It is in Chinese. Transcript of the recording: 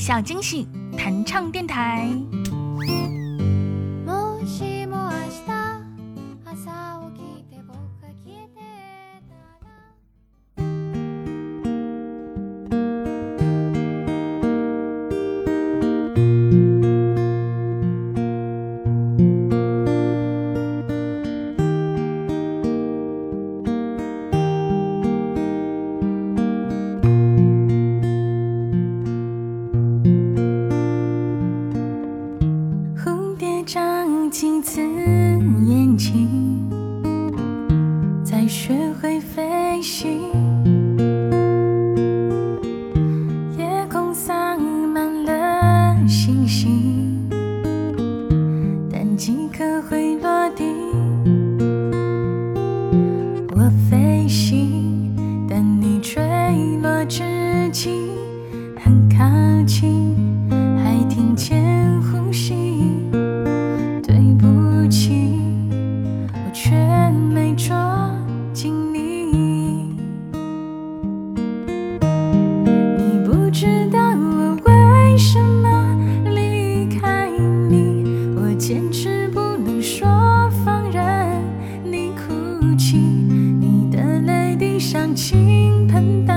小惊喜弹唱电台。几次眼睛，才学会飞行。夜空洒满了星星，但几颗会落地。我飞行，但你坠落之际却没捉紧你。你不知道我为什么离开你，我坚持不能说放任你哭泣，你的泪滴像倾盆大